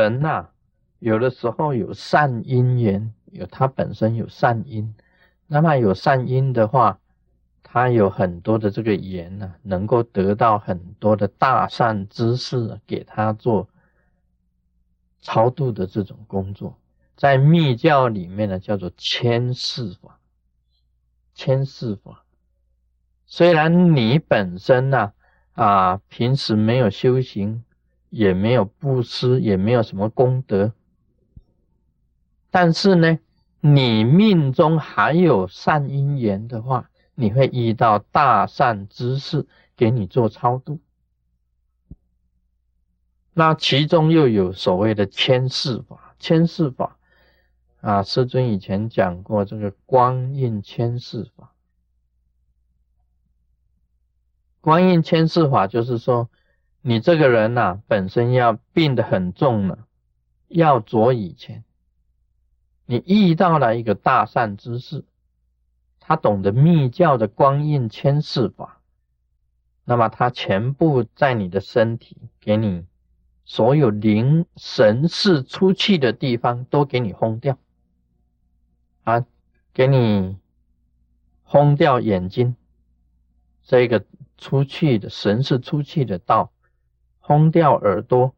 人呐，有的时候有善因缘，有他本身有善因，那么有善因的话，他有很多的这个缘呢，能够得到很多的大善知识，给他做超度的这种工作，在密教里面呢，叫做千世法。千世法，虽然你本身呢，啊，平时没有修行。也没有布施，也没有什么功德，但是呢，你命中还有善因缘的话，你会遇到大善之事给你做超度。那其中又有所谓的千世法，千世法啊，师尊以前讲过这个光印千世法，光印千世法就是说。你这个人呐，本身要病得很重了，要着以前，你遇到了一个大善之士，他懂得密教的光印牵世法，那么他全部在你的身体，给你所有灵神识出去的地方都给你轰掉，啊，给你轰掉眼睛，这个出去的神识出去的道。轰掉耳朵，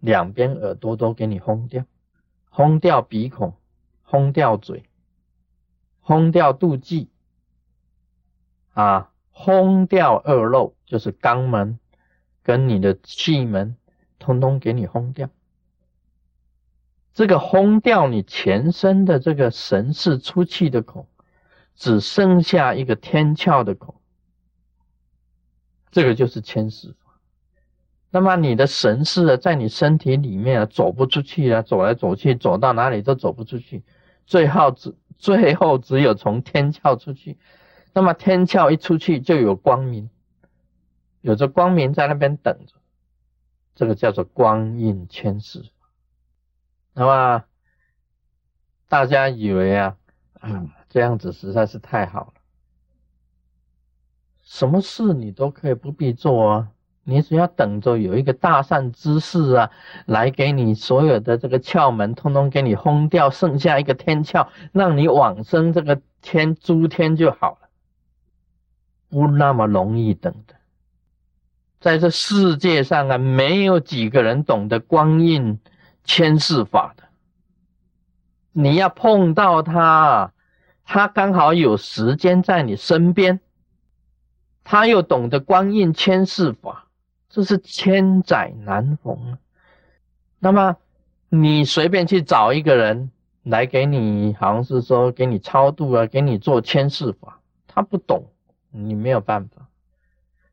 两边耳朵都给你轰掉，轰掉鼻孔，轰掉嘴，轰掉肚脐，啊，轰掉二漏，就是肛门跟你的气门，通通给你轰掉。这个轰掉你全身的这个神识出气的孔，只剩下一个天窍的孔，这个就是千世。那么你的神识啊，在你身体里面啊，走不出去啊，走来走去，走到哪里都走不出去，最后只最后只有从天窍出去。那么天窍一出去，就有光明，有着光明在那边等着，这个叫做光印千世。那么大家以为啊，啊这样子实在是太好了，什么事你都可以不必做啊。你只要等着有一个大善之士啊，来给你所有的这个窍门通通给你轰掉，剩下一个天窍，让你往生这个天诸天就好了，不那么容易等的。在这世界上啊，没有几个人懂得光印千世法的。你要碰到他，他刚好有时间在你身边，他又懂得光印千世法。这是千载难逢。那么你随便去找一个人来给你，好像是说给你超度啊，给你做千世法，他不懂，你没有办法。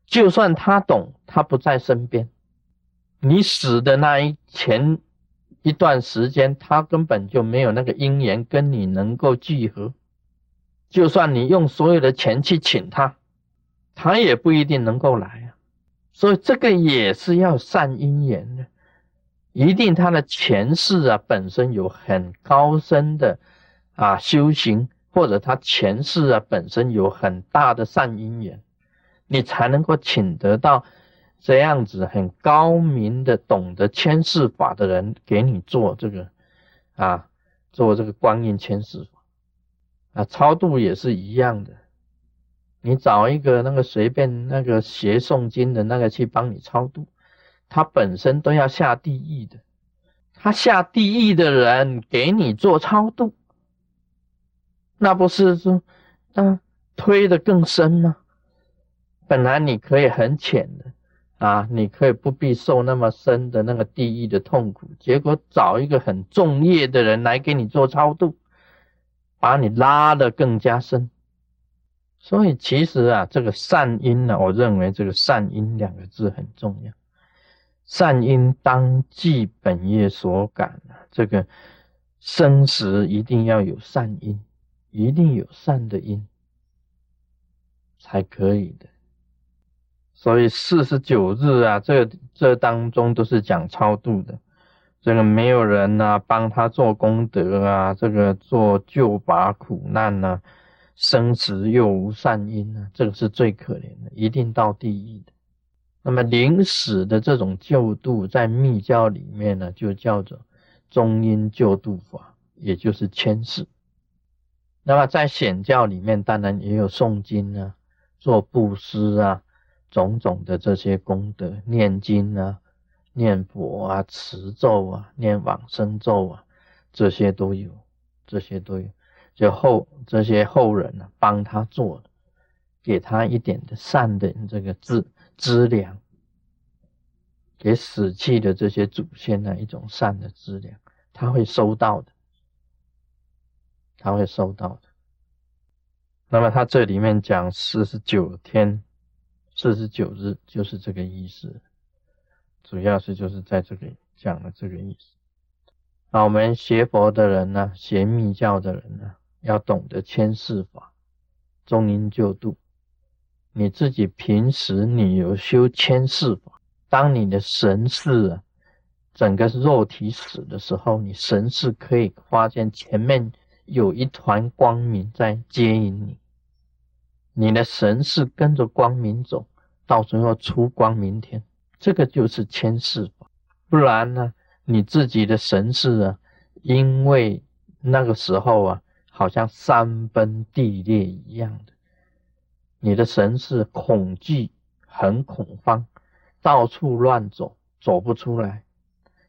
就算他懂，他不在身边。你死的那一前一段时间，他根本就没有那个因缘跟你能够聚合。就算你用所有的钱去请他，他也不一定能够来。所以这个也是要善因缘的，一定他的前世啊本身有很高深的啊修行，或者他前世啊本身有很大的善因缘，你才能够请得到这样子很高明的懂得千世法的人给你做这个啊做这个观音千世法。啊超度也是一样的。你找一个那个随便那个学诵经的那个去帮你超度，他本身都要下地狱的，他下地狱的人给你做超度，那不是说啊推的更深吗？本来你可以很浅的啊，你可以不必受那么深的那个地狱的痛苦，结果找一个很重业的人来给你做超度，把你拉得更加深。所以其实啊，这个善因呢，我认为这个善因两个字很重要。善因当即本业所感啊，这个生死一定要有善因，一定有善的因才可以的。所以四十九日啊，这这当中都是讲超度的，这个没有人呐帮他做功德啊，这个做救拔苦难呐。生死又无善因呢，这个是最可怜的，一定到地狱的。那么临死的这种救度，在密教里面呢，就叫做中阴救度法，也就是千世。那么在显教里面，当然也有诵经啊、做布施啊、种种的这些功德，念经啊、念佛啊、持咒啊、念往生咒啊，这些都有，这些都有。就后这些后人呢，帮他做的，给他一点的善的这个资资粮，给死去的这些祖先呢一种善的资粮，他会收到的，他会收到的。那么他这里面讲四十九天、四十九日，就是这个意思，主要是就是在这里讲的这个意思。那我们学佛的人呢，学密教的人呢。要懂得千世法，中阴救度。你自己平时你有修千世法，当你的神识啊，整个肉体死的时候，你神识可以发现前面有一团光明在接引你，你的神识跟着光明走，到时候出光明天，这个就是千世法。不然呢，你自己的神识啊，因为那个时候啊。好像山崩地裂一样的，你的神是恐惧，很恐慌，到处乱走，走不出来，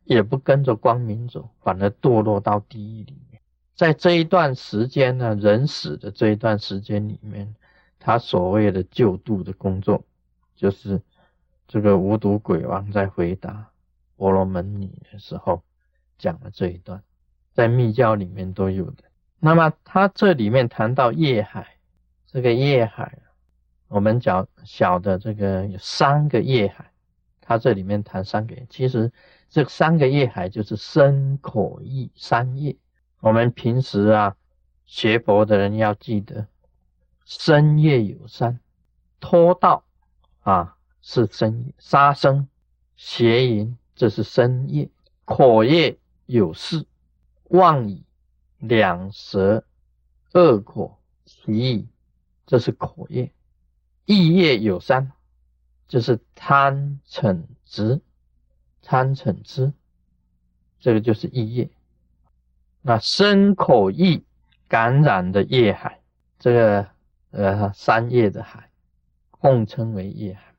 也不跟着光明走，反而堕落到地狱里面。在这一段时间呢，人死的这一段时间里面，他所谓的救度的工作，就是这个无毒鬼王在回答婆罗门女的时候讲的这一段，在密教里面都有的。那么他这里面谈到业海，这个业海，我们讲小的这个有三个业海，他这里面谈三个，其实这三个业海就是身口意三业。我们平时啊学佛的人要记得，身业有三，脱道啊是身业，杀生、邪淫这是身业，口业有四，妄语。两舌恶口其意，这是口业；意业有三，就是贪嗔痴，贪嗔痴，这个就是意业。那身口意感染的业海，这个呃三业的海，共称为业海。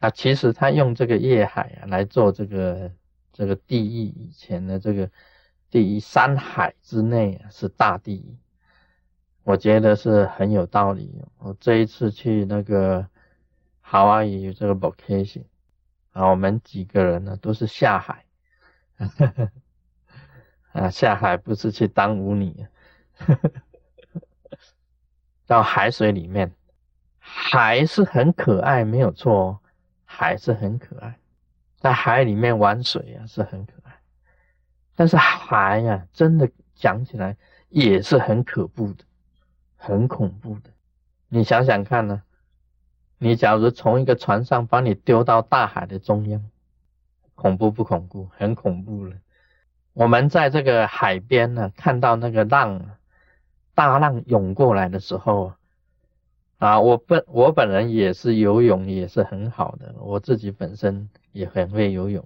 啊，其实他用这个业海啊来做这个这个地狱以前的这个。第一，山海之内是大地，我觉得是很有道理。我这一次去那个好啊，有这个 vacation 啊，我们几个人呢都是下海，啊，下海不是去当舞女，到海水里面，海是很可爱，没有错，海是很可爱，在海里面玩水啊是很可爱。但是海呀，真的讲起来也是很可怖的，很恐怖的。你想想看呢？你假如从一个船上把你丢到大海的中央，恐怖不恐怖？很恐怖了。我们在这个海边呢，看到那个浪，大浪涌过来的时候，啊，我本我本人也是游泳也是很好的，我自己本身也很会游泳，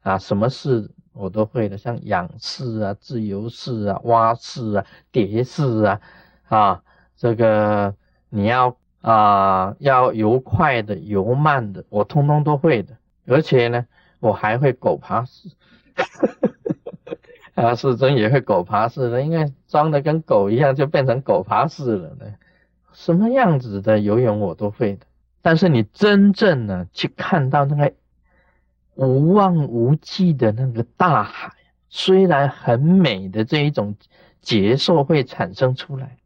啊，什么事？我都会的，像仰式啊、自由式啊、蛙式啊、蝶式啊，啊，这个你要啊要游快的、游慢的，我通通都会的。而且呢，我还会狗爬式，啊，是真也会狗爬式的，因为装的跟狗一样，就变成狗爬式了呢。什么样子的游泳我都会的，但是你真正呢去看到那个。无望无际的那个大海，虽然很美的这一种结束会产生出来，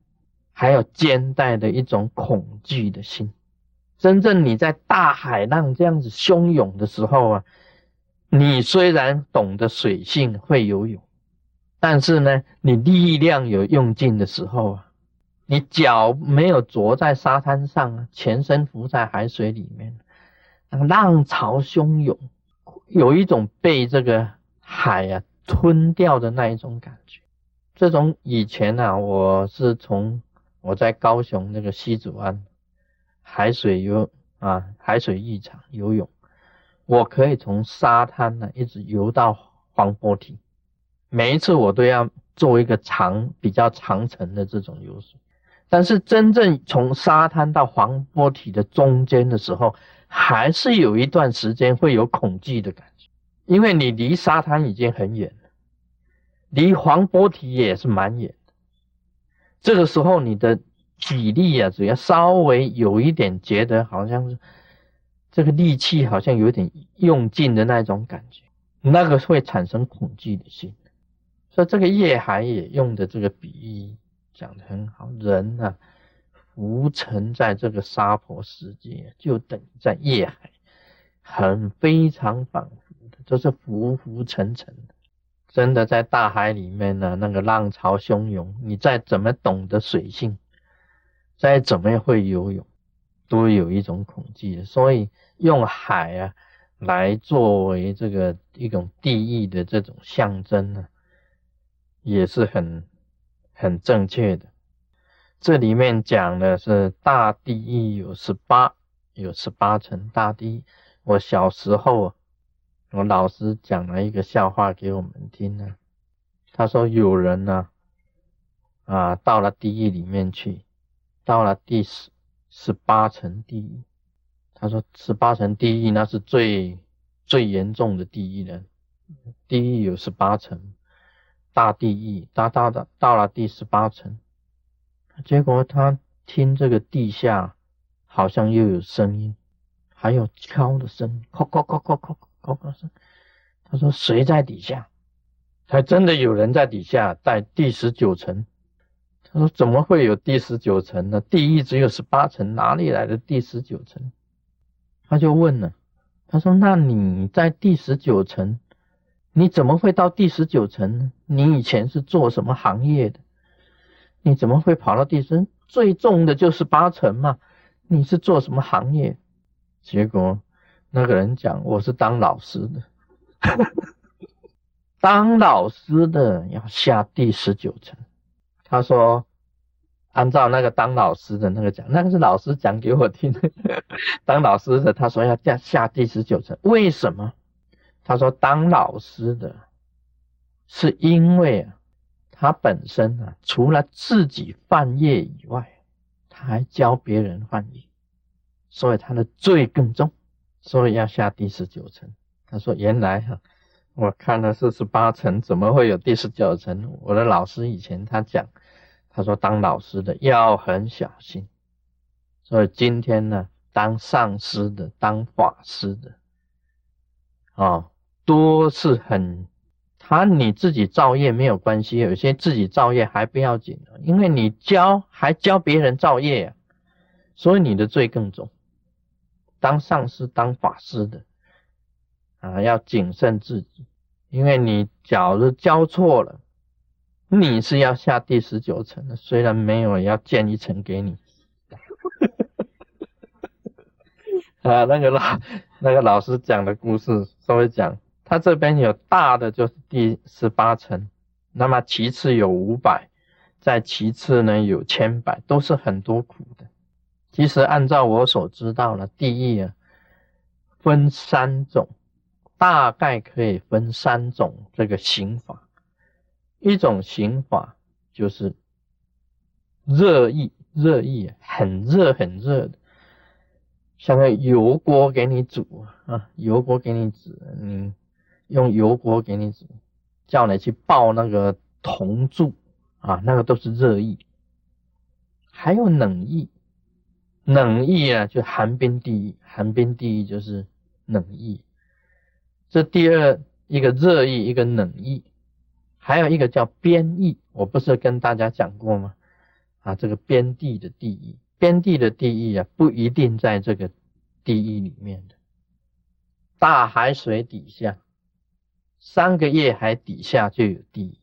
还有肩带的一种恐惧的心。真正你在大海浪这样子汹涌的时候啊，你虽然懂得水性会游泳，但是呢，你力量有用尽的时候啊，你脚没有着在沙滩上，全身浮在海水里面，那浪潮汹涌。有一种被这个海啊吞掉的那一种感觉。这种以前呢，我是从我在高雄那个西子湾海水游啊海水浴场游泳，我可以从沙滩呢一直游到黄波体，每一次我都要做一个长比较长程的这种游水。但是真正从沙滩到黄波体的中间的时候，还是有一段时间会有恐惧的感觉，因为你离沙滩已经很远了，离黄波体也是蛮远的。这个时候你的体力啊，只要稍微有一点觉得好像是这个力气好像有点用尽的那种感觉，那个会产生恐惧的心。所以这个夜海也用的这个比喻。讲的很好，人啊浮沉在这个沙婆世界，就等于在夜海，很非常反复的，就是浮浮沉沉的。真的在大海里面呢，那个浪潮汹涌，你再怎么懂得水性，再怎么会游泳，都有一种恐惧。所以用海啊来作为这个一种地狱的这种象征呢，也是很。很正确的，这里面讲的是大地狱有十八，有十八层大地狱。我小时候，我老师讲了一个笑话给我们听呢。他说有人呢，啊，到了地狱里面去，到了第十十八层地狱。他说十八层地狱那是最最严重的地狱了，地狱有十八层。大地狱，大大的到了第十八层，结果他听这个地下好像又有声音，还有敲的声音，敲敲敲敲敲敲敲声。他说谁在底下？还真的有人在底下，在第十九层。他说怎么会有第十九层呢？地狱只有十八层，哪里来的第十九层？他就问了，他说那你在第十九层？你怎么会到第十九层呢？你以前是做什么行业的？你怎么会跑到第十？最重的就是八层嘛。你是做什么行业？结果那个人讲，我是当老师的。当老师的要下第十九层。他说，按照那个当老师的那个讲，那个是老师讲给我听。当老师的他说要下下第十九层，为什么？他说：“当老师的，是因为啊，他本身啊，除了自己犯业以外，他还教别人犯业，所以他的罪更重，所以要下第十九层。”他说：“原来哈，我看了四十八层，怎么会有第十九层？我的老师以前他讲，他说当老师的要很小心，所以今天呢，当上师的，当法师的，啊。”多是很，他你自己造业没有关系，有些自己造业还不要紧的，因为你教还教别人造业啊，所以你的罪更重。当上师当法师的啊，要谨慎自己，因为你假如教错了，你是要下第十九层的，虽然没有要建一层给你。啊，那个老那个老师讲的故事稍微讲。它这边有大的就是第十八层，那么其次有五百，再其次呢有千百，都是很多苦的。其实按照我所知道的，地狱啊分三种，大概可以分三种这个刑法。一种刑法就是热议，热议很热很热的，像个油锅给你煮啊，油锅给你煮，嗯。用油锅给你煮，叫你去爆那个铜柱啊，那个都是热意。还有冷意，冷意啊，就寒冰地狱，寒冰地狱就是冷意。这第二一个热意，一个冷意，还有一个叫边意，我不是跟大家讲过吗？啊，这个边地的地狱，边地的地狱啊，不一定在这个地狱里面的，大海水底下。三个月海底下就有地狱，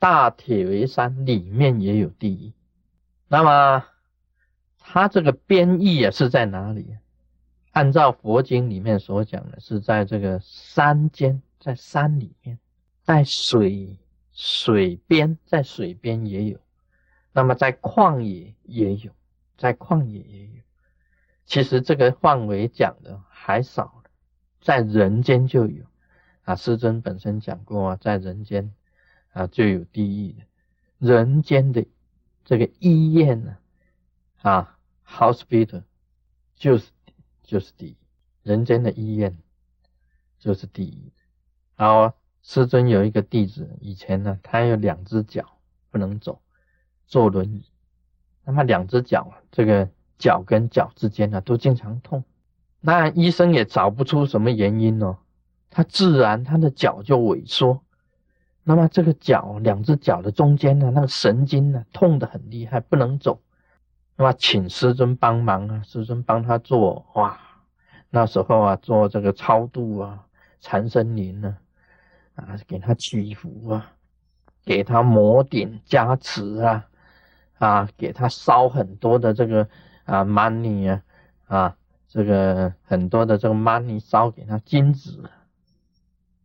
大铁围山里面也有地狱。那么，它这个边域啊是在哪里？按照佛经里面所讲的，是在这个山间，在山里面，在水水边，在水边也有。那么在旷野也有，在旷野也有。其实这个范围讲的还少。在人间就有啊。师尊本身讲过，在人间啊就有地狱的，人间的这个医院呢啊，hospital 就是就是地狱，人间的医院就是地狱。好，师尊有一个弟子，以前呢他有两只脚不能走，坐轮椅，那么两只脚这个脚跟脚之间呢都经常痛。那医生也找不出什么原因哦，他自然他的脚就萎缩，那么这个脚两只脚的中间呢，那个神经呢痛得很厉害，不能走，那么请师尊帮忙啊，师尊帮他做哇，那时候啊做这个超度啊，禅身林呢，啊给他祈福啊，给他摩顶加持啊，啊给他烧很多的这个啊 money 啊啊。这个很多的这个 money 烧给他金子，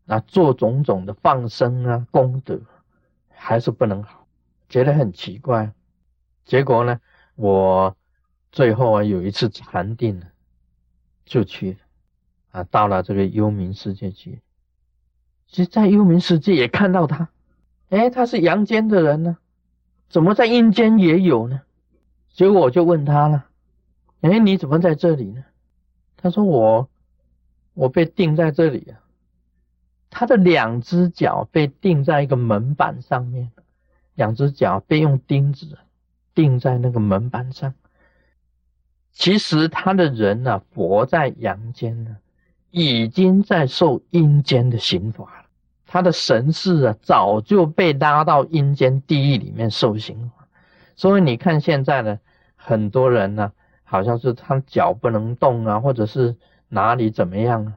那，做种种的放生啊功德，还是不能好，觉得很奇怪。结果呢，我最后啊有一次禅定了，就去了，啊，到了这个幽冥世界去。其实，在幽冥世界也看到他，哎，他是阳间的人呢，怎么在阴间也有呢？结果我就问他了，哎，你怎么在这里呢？他说：“我，我被定在这里啊。他的两只脚被钉在一个门板上面，两只脚被用钉子钉在那个门板上。其实他的人呢，活在阳间呢，已经在受阴间的刑罚了。他的神识啊，早就被拉到阴间地狱里面受刑罚。所以你看现在呢，很多人呢。”好像是他脚不能动啊，或者是哪里怎么样啊？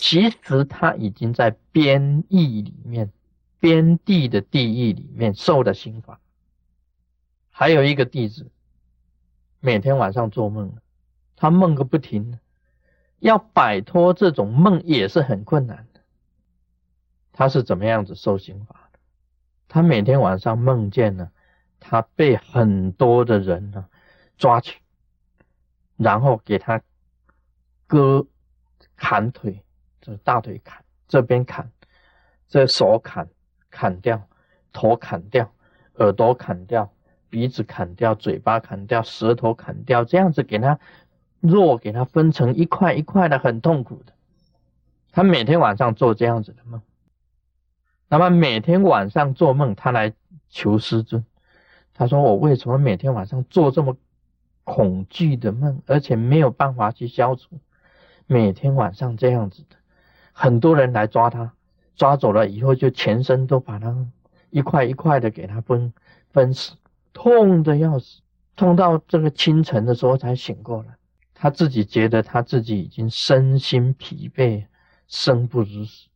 其实他已经在边狱里面，边地的地狱里面受的刑罚。还有一个弟子，每天晚上做梦，他梦个不停，要摆脱这种梦也是很困难的。他是怎么样子受刑罚的？他每天晚上梦见呢，他被很多的人呢抓去。然后给他割砍腿，大腿砍，这边砍，这手砍砍掉，头砍掉，耳朵砍掉，鼻子砍掉，嘴巴砍掉，舌头砍掉，这样子给他肉给他分成一块一块的，很痛苦的。他每天晚上做这样子的梦，那么每天晚上做梦，他来求师尊，他说我为什么每天晚上做这么？恐惧的梦，而且没有办法去消除。每天晚上这样子的，很多人来抓他，抓走了以后，就全身都把他一块一块的给他分分死，痛的要死，痛到这个清晨的时候才醒过来。他自己觉得他自己已经身心疲惫，生不如死。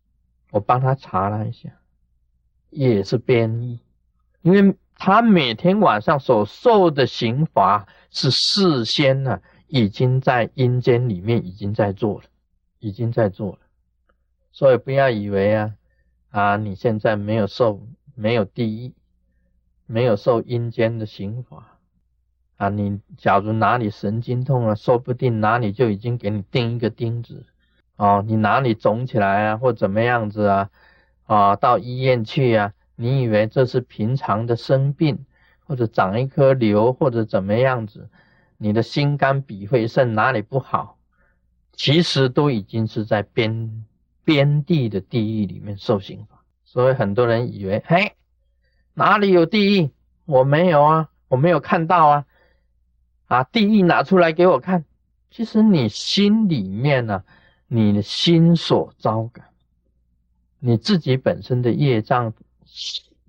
我帮他查了一下，也是变异，因为。他每天晚上所受的刑罚是事先呢，已经在阴间里面已经在做了，已经在做了。所以不要以为啊，啊你现在没有受没有地狱，没有受阴间的刑罚啊，你假如哪里神经痛啊，说不定哪里就已经给你钉一个钉子哦，你哪里肿起来啊，或怎么样子啊，啊到医院去啊。你以为这是平常的生病，或者长一颗瘤，或者怎么样子？你的心肝脾肺肾哪里不好？其实都已经是在边边地的地狱里面受刑罚。所以很多人以为，嘿，哪里有地狱？我没有啊，我没有看到啊。啊，地狱拿出来给我看。其实你心里面呢，你的心所招感，你自己本身的业障。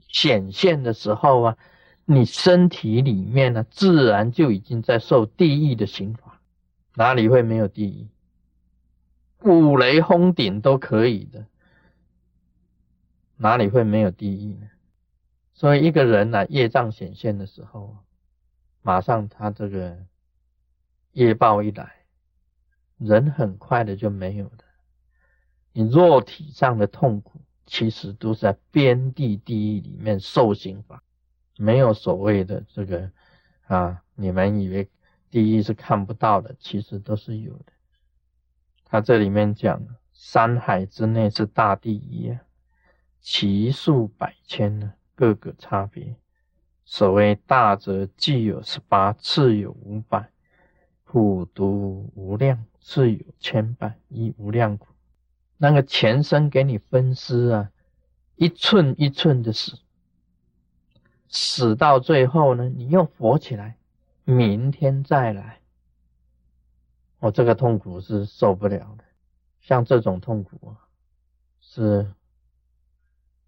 显现的时候啊，你身体里面呢，自然就已经在受地狱的刑罚，哪里会没有地狱？五雷轰顶都可以的，哪里会没有地狱呢？所以一个人呢，业障显现的时候，马上他这个业报一来，人很快的就没有了，你肉体上的痛苦。其实都是在边地地狱里面受刑罚，没有所谓的这个啊，你们以为地狱是看不到的，其实都是有的。他这里面讲山海之内是大地一样，其数百千呢，各个差别。所谓大则既有十八，次有五百，普度无量，次有千百，一无量苦。那个前身给你分尸啊，一寸一寸的死，死到最后呢，你又活起来，明天再来。我这个痛苦是受不了的，像这种痛苦啊，是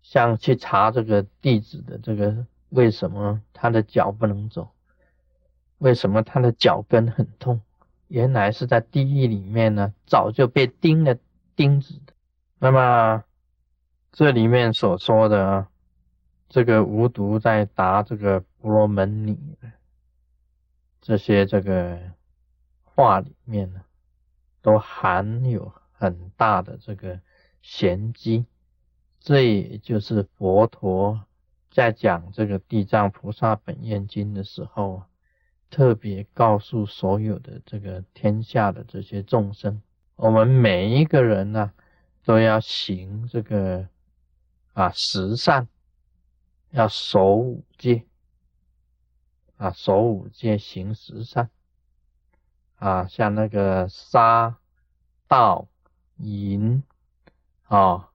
像去查这个弟子的这个为什么他的脚不能走，为什么他的脚跟很痛，原来是在地狱里面呢，早就被钉了钉子的。那么这里面所说的这个无毒在答这个婆罗门女这些这个。话里面呢，都含有很大的这个玄机，这也就是佛陀在讲这个《地藏菩萨本愿经》的时候，特别告诉所有的这个天下的这些众生，我们每一个人呢，都要行这个啊十善，要守五戒，啊守五戒行十善。啊，像那个杀盗淫啊，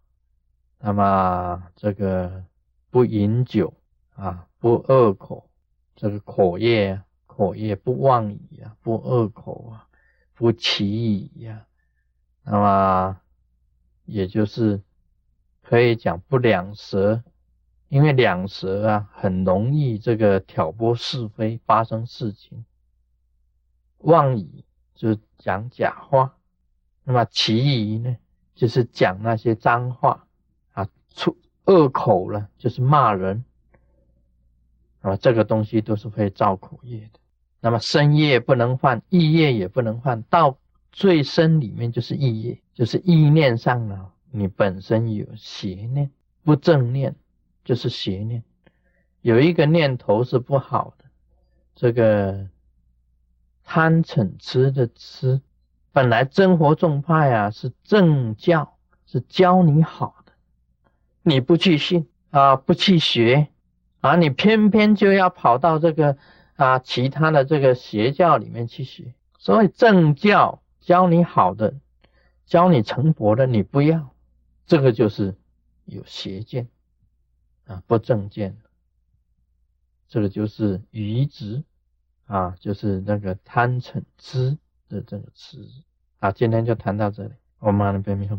那么这个不饮酒啊，不恶口，这个口业口业不妄语啊，不恶口啊，不绮语呀，那么也就是可以讲不两舌，因为两舌啊，很容易这个挑拨是非，发生事情。妄语就是讲假话，那么其余呢，就是讲那些脏话啊，出恶口了，就是骂人啊，这个东西都是会造口业的。那么深业不能犯，意业也不能犯，到最深里面就是意业，就是意念上呢，你本身有邪念，不正念就是邪念，有一个念头是不好的，这个。贪嗔痴的痴，本来真佛众派啊是正教，是教你好的，你不去信啊，不去学啊，你偏偏就要跑到这个啊其他的这个邪教里面去学。所以正教教你好的，教你成佛的，你不要，这个就是有邪见啊，不正见，这个就是愚直。啊，就是那个贪嗔痴的这个痴。啊，今天就谈到这里，我们那边没有。